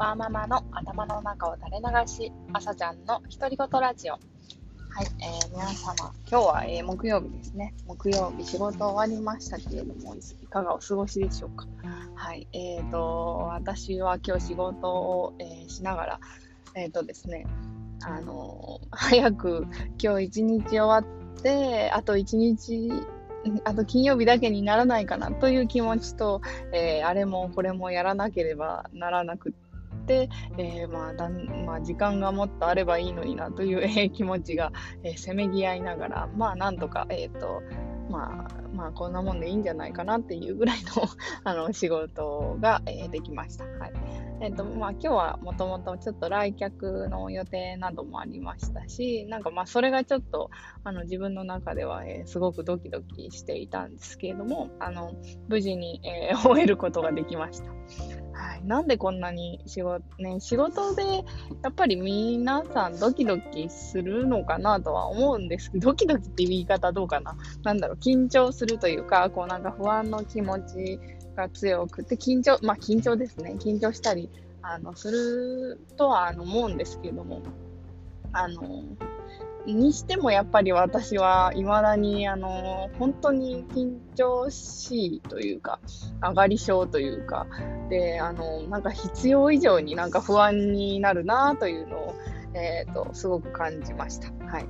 ワーママの頭の中を垂れ流し、朝ちゃんの独り言ラジオ。はい、えー、皆様、今日は、えー、木曜日ですね。木曜日仕事終わりましたけれども、いかがお過ごしでしょうか。はい、えーと、私は今日仕事を、えー、しながら、え、ー、とですね、あの早く今日一日終わって、あと一日あと金曜日だけにならないかなという気持ちと、えー、あれもこれもやらなければならなくって、えー、まあだんまあ、時間がもっとあればいいのになという、えー、気持ちが、えせめぎ合いながら、まあなんとか、えっ、と、まあ、まあこんなもんでいいんじゃないかなっていうぐらいのあの仕事が、えできました。はいえっ、ー、と、まあ今日はもともとちょっと来客の予定などもありましたし、なんかまあそれがちょっとあの自分の中では、えー、すごくドキドキしていたんですけれども、あの、無事に、えー、終えることができました。はい、なんでこんなに仕事、ね、仕事でやっぱり皆さんドキドキするのかなとは思うんですけど、ドキドキって言い方どうかな。なんだろう、緊張するというか、こうなんか不安の気持ちが強くて、緊張、まあ緊張ですね。緊張したり、あの、するとはあの思うんですけども、あの、にしてもやっぱり私は未だにあの本当に緊張しいというか上がり症というかであのなんか必要以上になんか不安になるなというのを、えーと、すごく感じました。はい、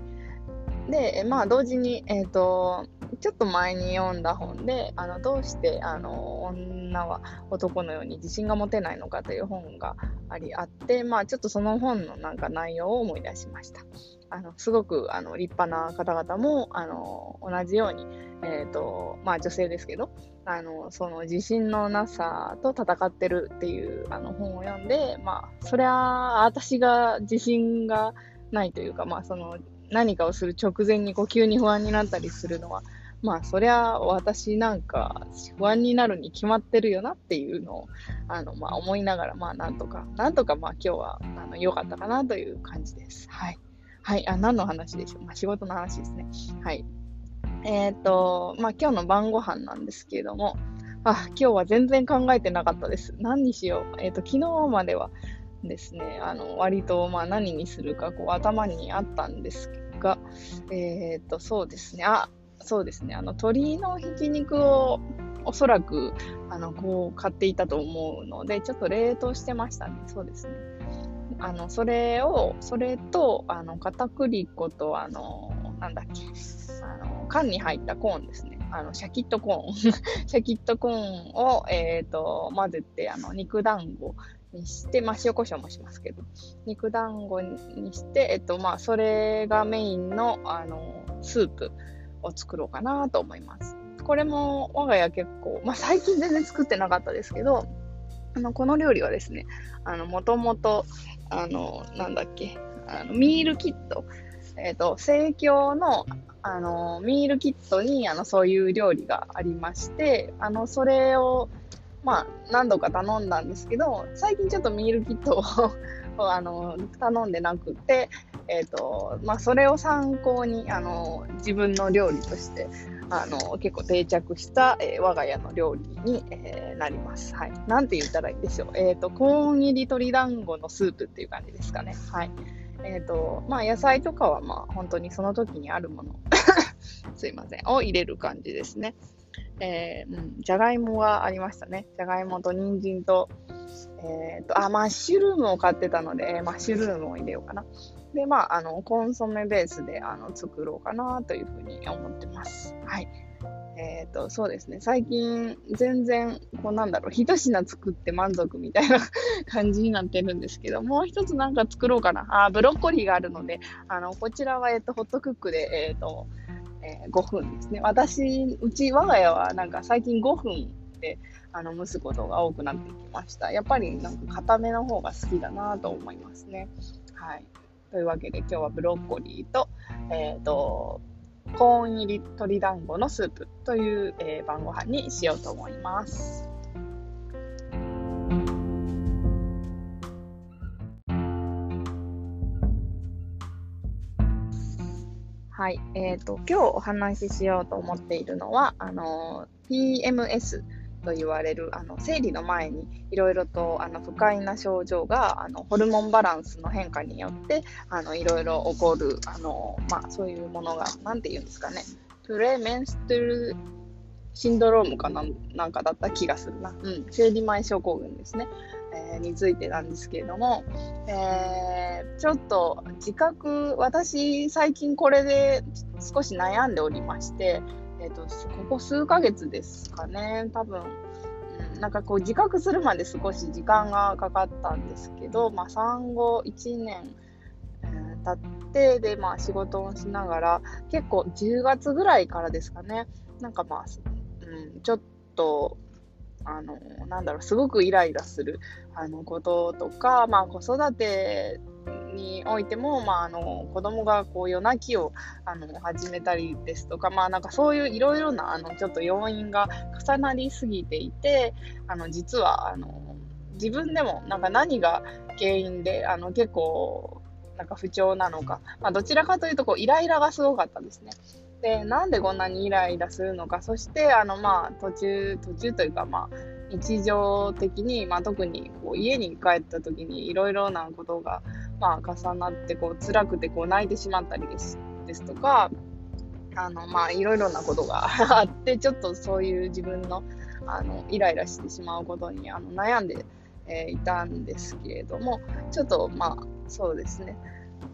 でまあ同時に、えーとちょっと前に読んだ本で、あのどうしてあの女は男のように自信が持てないのかという本がありあって、まあ、ちょっとその本のなんか内容を思い出しました。あのすごくあの立派な方々もあの同じように、えーとまあ、女性ですけどあのその自信のなさと戦ってるっていうあの本を読んで、まあ、そりゃ私が自信がないというか、まあ、その何かをする直前にこう急に不安になったりするのはまあ、そりゃ私なんか不安になるに決まってるよなっていうのを、あの、まあ、思いながら、まあ、なんとか、なんとか、まあ、今日は、あの、良かったかなという感じです。はい。はい。あ、何の話でしょう？まあ、仕事の話ですね。はい。えっ、ー、と、まあ、今日の晩ご飯なんですけれども、あ、今日は全然考えてなかったです。何にしよう？えっ、ー、と、昨日まではですね、あの、割と、まあ、何にするか、こう、頭にあったんですが、えっ、ー、と、そうですね。あ、そうですね、あの鶏のひき肉をおそらくあのこう買っていたと思うので、ちょっと冷凍してましたね。そうですね。あのそれを、それと、あの片栗粉と、あの、なんだっけ、あの缶に入ったコーンですね。あのシャキットコーン。シャキット コーンを、えーと、混ぜてあの肉団子にして、まあ、塩コショウもしますけど、肉団子にして、えっとまあ、それがメインのあのスープを作ろうかなと思います。これも我が家結構、まあ、最近全然作ってなかったですけど、あのこの料理はですね、もともと、あの、なんだっけ、あのミールキット、えっ、ー、と、生協のあのミールキットにあのそういう料理がありまして、あのそれを、まあ、何度か頼んだんですけど、最近ちょっとミールキットをあの頼んでなくて、えーとまあ、それを参考にあの自分の料理としてあの結構定着した、えー、我が家の料理に、えー、なります。はい。なんて言ったらいいんでしょう。え、ー、と、コーン入り鶏団子のスープっていう感じですかね。はい。えっ、と、まあ、野菜とかは、まあ、本当にその時にあるもの すいません。を入れる感じですね。えー、うん、じゃがいもがありましたね。じゃがいもと人参と、えっ、と、あ、マッシュルームを買ってたので、マッシュルームを入れようかな。で、まあ、あの、コンソメベースで、あの、作ろうかなというふうに思ってます。はい。えっ、ー、と、そうですね。最近、全然、こうなんだろう、一品作って満足みたいな 感じになってるんですけど、もう一つなんか作ろうかな。あ、ブロッコリーがあるので、あの、こちらは、えっ、と、ホットクックで、えっ、ー、と、え5分ですね。私、うち、我が家はなんか最近5分で、あの、蒸すことが多くなってきました。やっぱりなんか固めの方が好きだなと思いますね。はい。というわけで今日はブロッコリーと、えっ、ー、と、コーン入り鶏団子のスープという、えー、晩ご飯にしようと思います。はい。えっ、ー、と、今日お話ししようと思っているのは、あの、PMS と言われるあの生理の前にいろいろとあの不快な症状があのホルモンバランスの変化によっていろいろ起こるあの、まあ、そういうものが何て言うんですかね。プレメンストルシンドロームかななんかだった気がするな、うん、生理前症候群ですね、え、についてなんですけれども、えー、ちょっと自覚私最近これで少し悩んでおりましてえっ、ー、と、ここ数ヶ月ですかね、多分、うん、なんかこう自覚するまで少し時間がかかったんですけど、まあ、産後1年、えー、経って、で、まあ仕事をしながら、結構10月ぐらいからですかね、なんかまあ、うん、ちょっと、あの、なんだろう、すごくイライラするあのこととか、まあ子育てにおいても、まあ、あの子供がこう夜泣きをあの始めたりですとか、まあ、なんかそういういろいろなあのちょっと要因が重なりすぎていてあの実はあの自分でもなんか何が原因であの結構なんか不調なのか、まあ、どちらかというとこうイライラがすごかったですね。でなんでこんなにイライラするのか？そしてあの、まあ、途中途中というか、まあ、日常的に、まあ、特にこう家に帰った時にいろいろなことがまあ、重なってこう辛くてこう泣いてしまったりですですとかあの、まあ、いろいろなことが あってちょっとそういう自分のあのイライラしてしまうことにあの悩んで、えー、いたんですけれどもちょっとまあそうですね。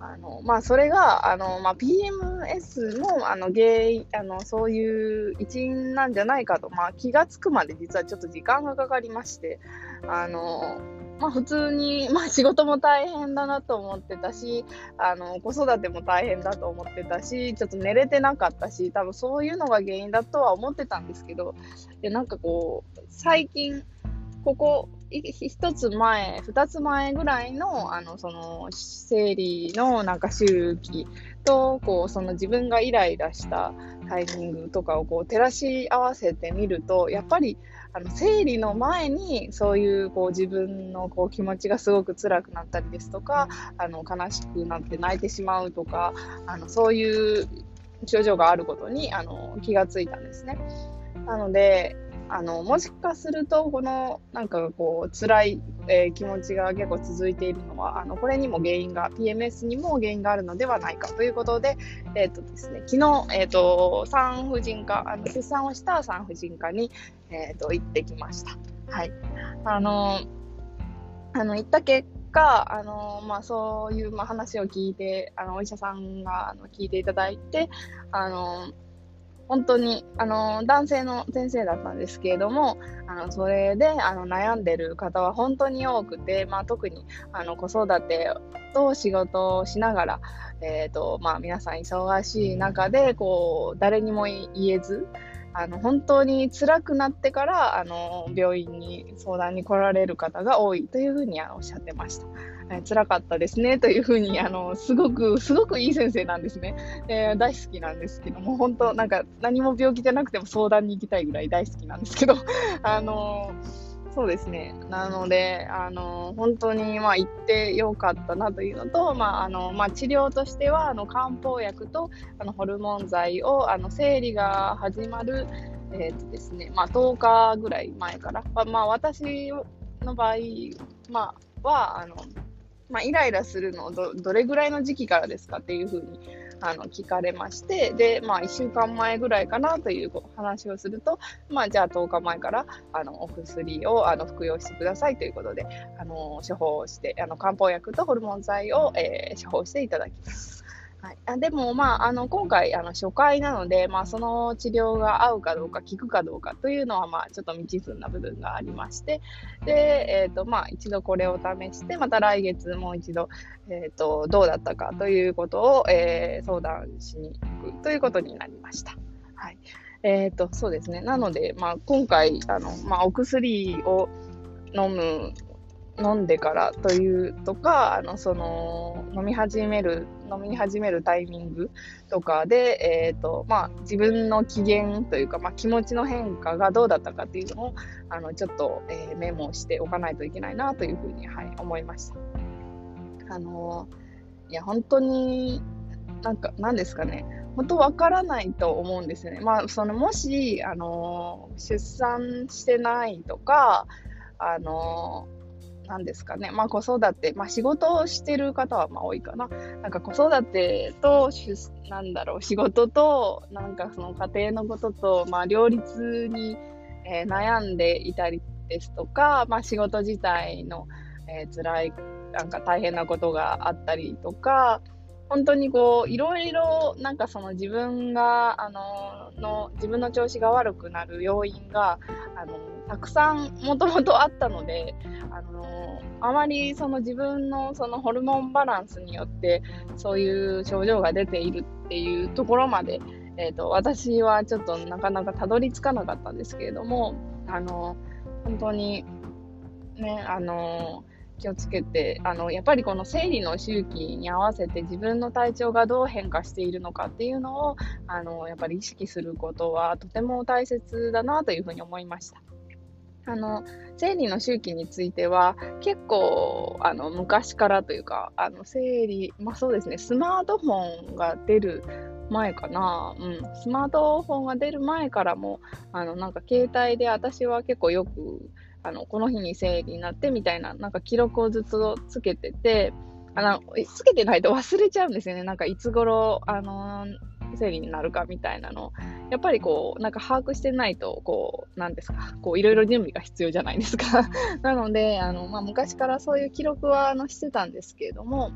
あのまあ、それがあの、まあ、PMS のあの原因あのそういう一因なんじゃないかと、まあ、気がつくまで実はちょっと時間がかかりましてあのまあ、普通に、まあ、仕事も大変だなと思ってたしあの子育ても大変だと思ってたしちょっと寝れてなかったし多分そういうのが原因だとは思ってたんですけどでなんかこう最近ここ一つ前、二つ前ぐらいの、あの、その、生理のなんか周期と、こう、その自分がイライラしたタイミングとかをこう照らし合わせてみると、やっぱり、あの生理の前にそういうこう自分のこう気持ちがすごく辛くなったりですとかあの悲しくなって泣いてしまうとかあのそういう症状があることにあの気がついたんですね。なのであのもしかするとこのなんかこう辛い、えー、気持ちが結構続いているのはあのこれにも原因が PMS にも原因があるのではないかということで,、えーとですね、昨日、えーと、産婦人科あの出産をした産婦人科に、えーと、行ってきました。はいあのあの行った結果、あのまあ、そういう、まあ、話を聞いてあのお医者さんがあの聞いていただいてあの本当に、あの、男性の先生だったんですけれども、あの、それで、あの、悩んでる方は本当に多くて、まあ、特に、あの、子育てと仕事をしながら、え、ー、と、まあ、皆さん忙しい中で、こう、誰にも言えず、あの、本当に辛くなってから、あの、病院に相談に来られる方が多いというふうにおっしゃってました。え辛かったですねというふうにあのすごくすごくいい先生なんですね、えー、大好きなんですけども本当なんか何も病気じゃなくても相談に行きたいぐらい大好きなんですけど あのそうですね。なのであの本当にまあ行ってよかったなというのと、まああのまあ、治療としてはあの漢方薬とあのホルモン剤をあの生理が始まるえーとですねまあ、10日ぐらい前から、まあ、まあ、私の場合、まあ、はあのまあ、イライラするのどどれぐらいの時期からですかっていうふうにあの聞かれまして、で、まあ、1週間前ぐらいかなという話をすると、まあ、じゃあ10日前からあのお薬をあの服用してくださいということで、あの処方して、あの漢方薬とホルモン剤を、えー、処方していただきます。はい、あでも、まあ、あの今回あの初回なので、まあ、その治療が合うかどうか効くかどうかというのは、まあ、ちょっと未知数な部分がありましてで、えーとまあ、一度これを試してまた来月もう一度、えーと、どうだったかということを、えー、相談しに行くということになりました。はい。えーと、そうですね。なので、まあ、今回あの、まあ、お薬を飲む飲んでからというとかあのその飲み始める飲み始めるタイミングとかで、えーとまあ、自分の機嫌というか、まあ、気持ちの変化がどうだったかっていうのをあのちょっと、えー、メモしておかないといけないなというふうに、はい、思いました。あのいや本当になんか何ですかね本当わからないと思うんですよね。まあ、そのもし、あの出産してないとか、あのなんですかね、まあ、子育て、まあ、仕事をしてる方はまあ多いかな。なんか子育てと、なんだろう、仕事と、なんかその家庭のことと、まあ、両立に、えー、悩んでいたりですとか、まあ、仕事自体の、えー、辛い、なんか大変なことがあったりとか、本当にこう、いろいろ、なんかその自分が、あの、の、自分の調子が悪くなる要因が、あの、たくさんもともとあったので、あの、あまりその自分のそのホルモンバランスによって、そういう症状が出ているっていうところまで、え、ー、と、私はちょっとなかなかたどり着かなかったんですけれども、あの、本当に、ね、あの、気をつけて、あの、やっぱりこの生理の周期に合わせて自分の体調がどう変化しているのかっていうのを、あの、やっぱり意識することはとても大切だなというふうに思いました。あの、生理の周期については、結構、あの、昔からというか、あの、生理、まあそうですね、スマートフォンが出る前かな、うん、スマートフォンが出る前からも、あの、なんか携帯で私は結構よく、あの、この日に生理になってみたいな、なんか記録をずっとつけてて、あの、つけてないと忘れちゃうんですよね。なんかいつ頃、あの、生理になるかみたいなの。やっぱりこう、なんか把握してないと、こう、なんですか、こう、いろいろ準備が必要じゃないですか。なので、あの、まあ、昔からそういう記録は、あの、してたんですけれども、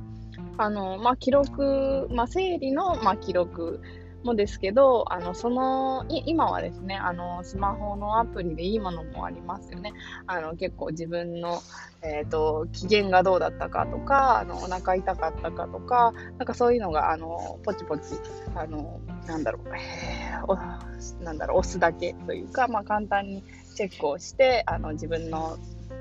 あの、まあ、記録、まあ、生理の、まあ、記録、もですけど、あの、その、今はですね、あの、スマホのアプリでいいものもありますよね。あの、結構自分の、えっ、ー、と、機嫌がどうだったかとか、あの、お腹痛かったかとか、なんかそういうのが、あの、ポチポチ、あの、なんだろう、えー、おなんだろう、押すだけというか、まあ、簡単にチェックをして、あの、自分の、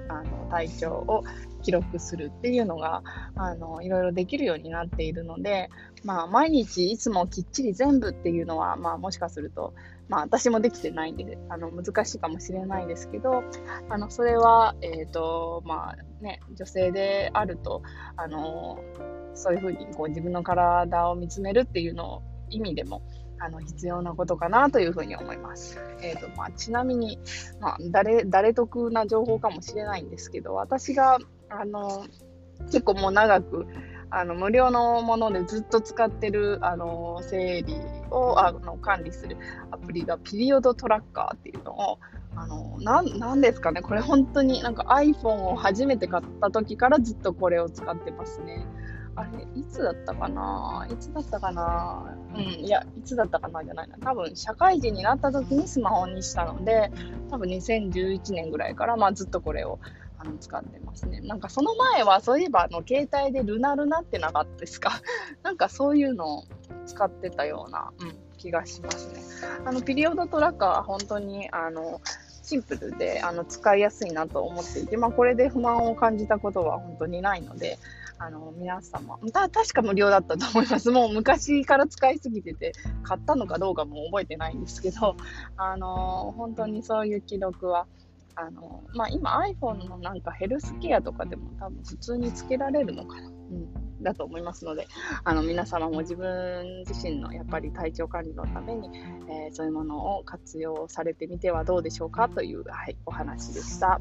あの、体調を記録するっていうのが、あの、いろいろできるようになっているので、まあ、毎日いつもきっちり全部っていうのは、まあ、もしかすると、まあ、私もできてないんで、あの、難しいかもしれないですけど、あの、それは、え、ー、と、まあ、ね、女性であると、あの、そういうふうにこう自分の体を見つめるっていうのを意味でも、あの必要なことかなというふうに思います。えーとまあ、ちなみに、まあ、誰誰得な情報かもしれないんですけど私があの結構もう長くあの無料のものでずっと使ってるあの整理をあの管理するアプリがピリオドトラッカーっていうのをあのななんですかねこれ本当になんか iPhone を初めて買った時からずっとこれを使ってますね。あれ、いつだったかないつだったかなうん、いや、いつだったかなじゃないな。多分、社会人になった時にスマホにしたので、多分2011年ぐらいから、まあ、ずっとこれをあの使ってますね。なんかその前は、そういえば、あの、携帯でルナルナってなかったですかなんかそういうのを使ってたような、うん、気がしますね。あの、ピリオドトラッカーは本当に、あの、シンプルであの使いやすいなと思っていて、まあ、これで不満を感じたことは本当にないので、あの、皆様、た、確か無料だったと思います。もう昔から使いすぎてて、買ったのかどうかも覚えてないんですけど、あの、本当にそういう記録は、あの、まあ、今 iPhone のなんかヘルスケアとかでも多分普通につけられるのかな。うん。だと思いますので、あの、皆様も自分自身のやっぱり体調管理のために、えー、そういうものを活用されてみてはどうでしょうかという、はい、お話でした。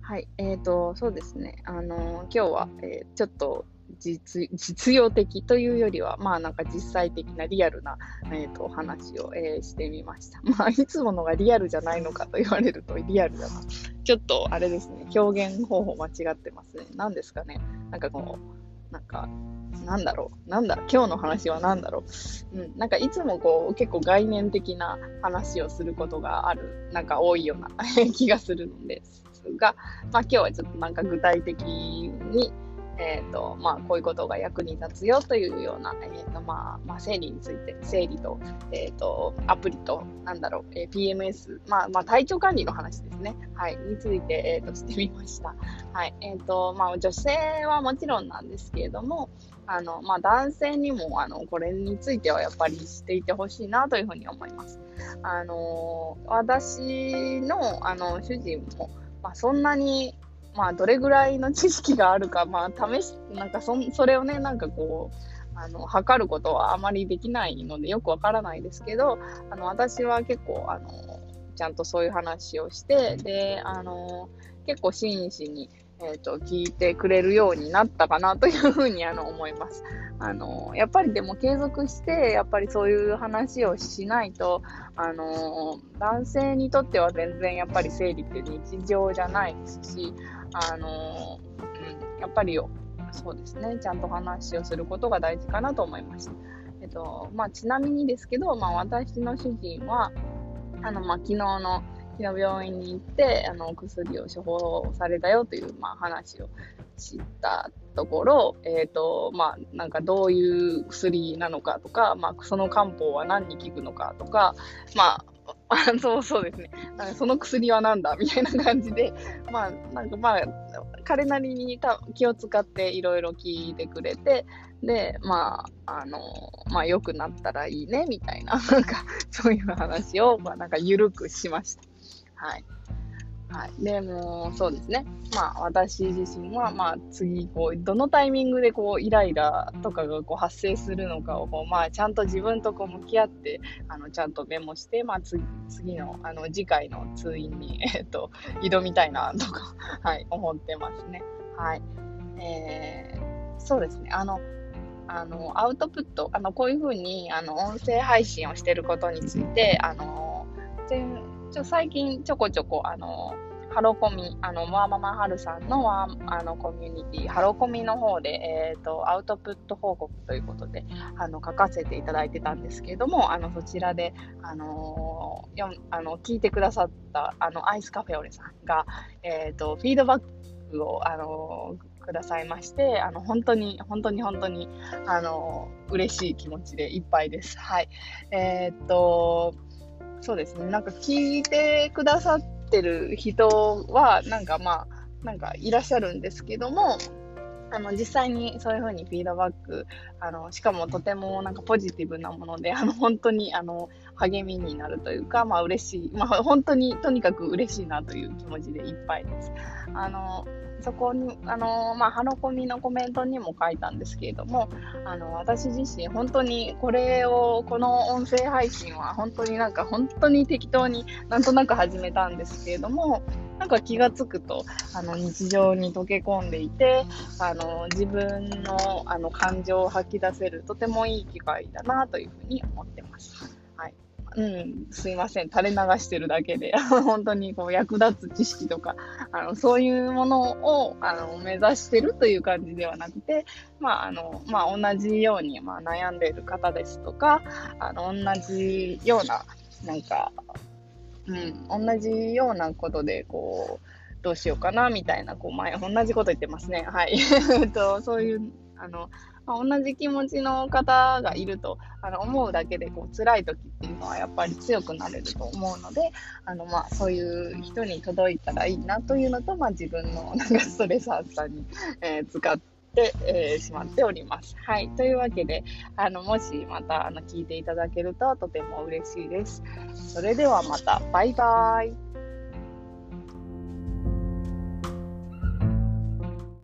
はい、えっ、ー、と、そうですね。あの、今日は、えー、ちょっと実、実用的というよりは、まあなんか実際的なリアルな、えっ、ー、と、お話を、えー、してみました。まあ、いつものがリアルじゃないのかと言われるとリアルだな。ちょっと、あれですね、表現方法間違ってますね。何ですかね。なんかこう、なんか、なんだろう、なんだ、今日の話は何だろう。うん、なんかいつもこう、結構概念的な話をすることがある、なんか多いような 気がするのです。が、まあ、今日はちょっとなんか具体的に、えーとまあ、こういうことが役に立つよというような、えーとまあまあ、生理について、生理と,、えーと、アプリと、なんだろう、えー、PMS、まあまあ、体調管理の話ですね、はい、について、えーと、してみました。はいえーとまあ、女性はもちろんなんですけれども、あのまあ、男性にもあのこれについてはやっぱりしていてほしいなというふうに思います。あの私のあの主人もまあ、そんなに、まあ、どれぐらいの知識があるか、まあ、試し、なんかそ、それをね、なんかこう、あの、測ることはあまりできないので、よくわからないですけど、あの、私は結構、あの、ちゃんとそういう話をして、で、あの、結構真摯に、え、ー、と、聞いてくれるようになったかなというふうにあの思います。あの、やっぱりでも継続して、やっぱりそういう話をしないと、あの、男性にとっては全然やっぱり生理って日常じゃないですし、あの、うん、やっぱりそうですね、ちゃんと話をすることが大事かなと思いました。えっと、まあ、ちなみにですけど、まあ、私の主人は、あの、まあ、昨日の、昨日病院に行って、あの、お薬を処方されたよという、まあ、話を知ったところ、えっ、ー、と、まあ、なんかどういう薬なのかとか、まあ、その漢方は何に効くのかとか、まあ、そうそうですね。その薬は何だみたいな感じで、まあ、なんかまあ、彼なりに気を使っていろいろ聞いてくれて、で、まあ、あの、まあ、良くなったらいいね、みたいな、なんか、そういう話を、まあ、なんか、ゆるくしました。はい。はい。でも、そうですね。まあ、私自身は、まあ、次、こう、どのタイミングで、こう、イライラとかが、こう、発生するのかを、こう、まあ、ちゃんと自分と、こう、向き合って、あの、ちゃんとメモして、まあ、次、次の、あの、次回の通院に、えっと、挑みたいな、とか、はい、思ってますね。はい。えー、そうですね。あの、あの、アウトプット、あの、こういうふうに、あの、音声配信をしてることについて、あの、全ちょ最近ちょこちょこ、あの、ハロコミ、あの、ワーママハルさんのワーあのコミュニティ、ハロコミの方で、えっ、ー、と、アウトプット報告ということで、あの、書かせていただいてたんですけれども、あの、そちらで、あのー、よあの聞いてくださった、あの、アイスカフェオレさんが、えっ、ー、と、フィードバックを、あのくださいまして、あの、本当に、本当に本当に、あの嬉しい気持ちでいっぱいです。はい。えっと、そうですね。なんか聞いてくださってる人は、なんかまあ、なんかいらっしゃるんですけども、あの、実際にそういうふうにフィードバック、あの、しかもとてもなんかポジティブなもので、あの、本当に、あの、励みになるというか、まあ嬉しい、まあ本当にとにかく嬉しいなという気持ちでいっぱいです。あの、そこに、あのまあ、ハロコミのコメントにも書いたんですけれども、あの、私自身、本当にこれを、この音声配信は、本当になんか、本当に適当になんとなく始めたんですけれども、なんか気がつくと、あの、日常に溶け込んでいて、あの、自分の、あの、感情を吐き出せる、とてもいい機会だな、というふうに思ってます。うん、すいません、垂れ流してるだけで、本当にこう役立つ知識とか、あの、そういうものを、あの、目指してるという感じではなくて、まあ、あの、まあ、同じように、まあ、悩んでいる方ですとか、あの、同じような、なんか、うん、同じようなことで、こう、どうしようかな、みたいな、こう、前、同じこと言ってますね。はい。と、そういう、あの、まあ、同じ気持ちの方がいるとあの思うだけでこう辛い時っていうのはやっぱり強くなれると思うのであの、まあ、そういう人に届いたらいいなというのと、まあ、自分のなんかストレス発散に、えー、使って、えー、しまっております。はい。というわけで、あの、もしまた、あの、聞いていただけるととても嬉しいです。それではまた、バイバーイ。